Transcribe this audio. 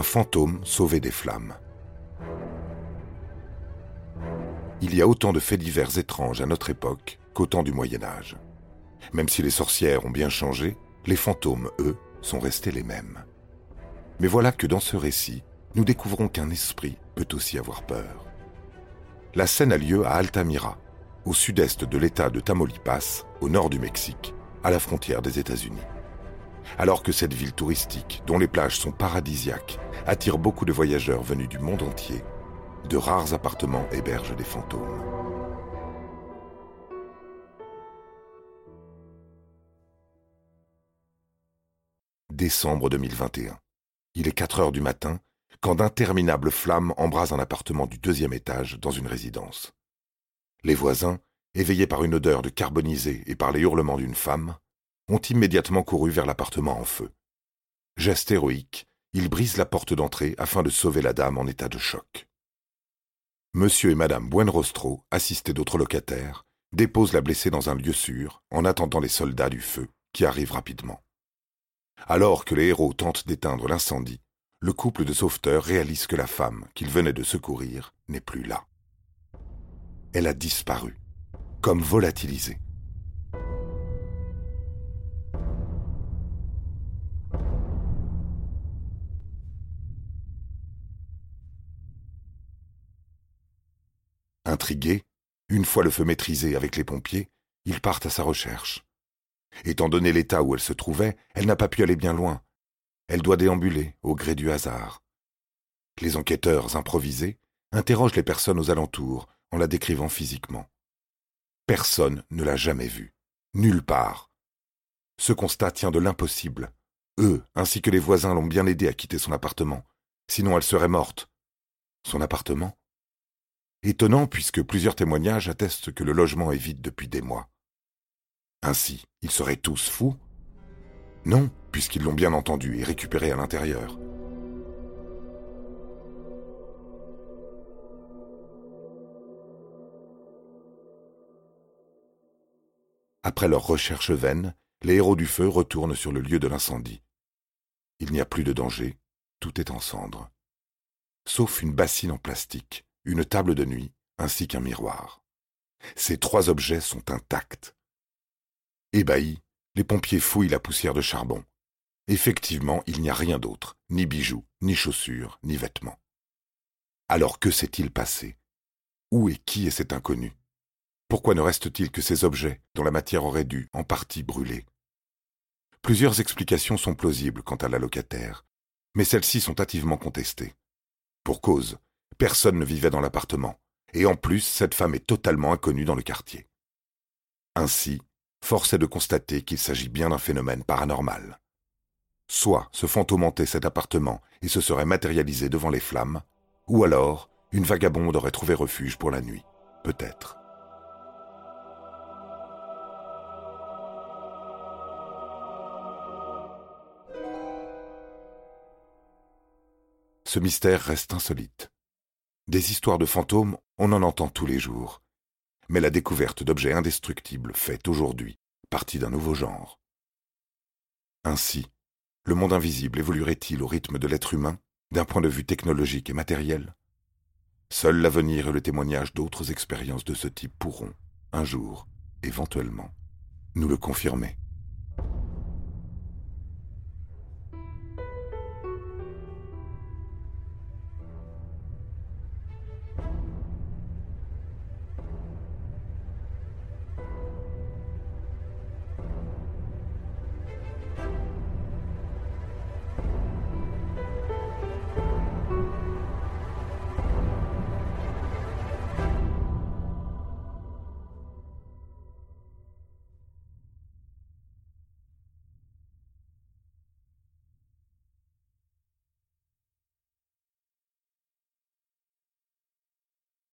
Un fantôme sauvé des flammes. Il y a autant de faits divers étranges à notre époque qu'au temps du Moyen Âge. Même si les sorcières ont bien changé, les fantômes, eux, sont restés les mêmes. Mais voilà que dans ce récit, nous découvrons qu'un esprit peut aussi avoir peur. La scène a lieu à Altamira, au sud-est de l'État de Tamaulipas, au nord du Mexique, à la frontière des États-Unis. Alors que cette ville touristique, dont les plages sont paradisiaques, attire beaucoup de voyageurs venus du monde entier, de rares appartements hébergent des fantômes. Décembre 2021. Il est 4 heures du matin quand d'interminables flammes embrasent un appartement du deuxième étage dans une résidence. Les voisins, éveillés par une odeur de carbonisé et par les hurlements d'une femme, ont immédiatement couru vers l'appartement en feu. Geste héroïque, ils brisent la porte d'entrée afin de sauver la dame en état de choc. Monsieur et Madame Buenrostro, assistés d'autres locataires, déposent la blessée dans un lieu sûr en attendant les soldats du feu qui arrivent rapidement. Alors que les héros tentent d'éteindre l'incendie, le couple de sauveteurs réalise que la femme qu'ils venaient de secourir n'est plus là. Elle a disparu, comme volatilisée. Intrigués, une fois le feu maîtrisé avec les pompiers, ils partent à sa recherche. Étant donné l'état où elle se trouvait, elle n'a pas pu aller bien loin. Elle doit déambuler au gré du hasard. Les enquêteurs improvisés interrogent les personnes aux alentours en la décrivant physiquement. Personne ne l'a jamais vue, nulle part. Ce constat tient de l'impossible. Eux, ainsi que les voisins, l'ont bien aidée à quitter son appartement. Sinon, elle serait morte. Son appartement Étonnant puisque plusieurs témoignages attestent que le logement est vide depuis des mois. Ainsi, ils seraient tous fous? Non, puisqu'ils l'ont bien entendu et récupéré à l'intérieur. Après leur recherche vaine, les héros du feu retournent sur le lieu de l'incendie. Il n'y a plus de danger, tout est en cendres. Sauf une bassine en plastique, une table de nuit ainsi qu'un miroir. Ces trois objets sont intacts. Ébahis, les pompiers fouillent la poussière de charbon. Effectivement, il n'y a rien d'autre, ni bijoux, ni chaussures, ni vêtements. Alors que s'est-il passé? Où et qui est cet inconnu? Pourquoi ne reste-t-il que ces objets dont la matière aurait dû, en partie, brûler? Plusieurs explications sont plausibles quant à la locataire, mais celles-ci sont hâtivement contestées. Pour cause, Personne ne vivait dans l'appartement, et en plus cette femme est totalement inconnue dans le quartier. Ainsi, force est de constater qu'il s'agit bien d'un phénomène paranormal. Soit ce fantôme cet appartement et se serait matérialisé devant les flammes, ou alors une vagabonde aurait trouvé refuge pour la nuit, peut-être. Ce mystère reste insolite. Des histoires de fantômes, on en entend tous les jours. Mais la découverte d'objets indestructibles fait aujourd'hui partie d'un nouveau genre. Ainsi, le monde invisible évoluerait-il au rythme de l'être humain, d'un point de vue technologique et matériel? Seul l'avenir et le témoignage d'autres expériences de ce type pourront, un jour, éventuellement, nous le confirmer.